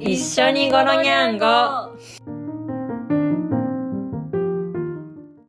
一緒にゴロニャンゴ。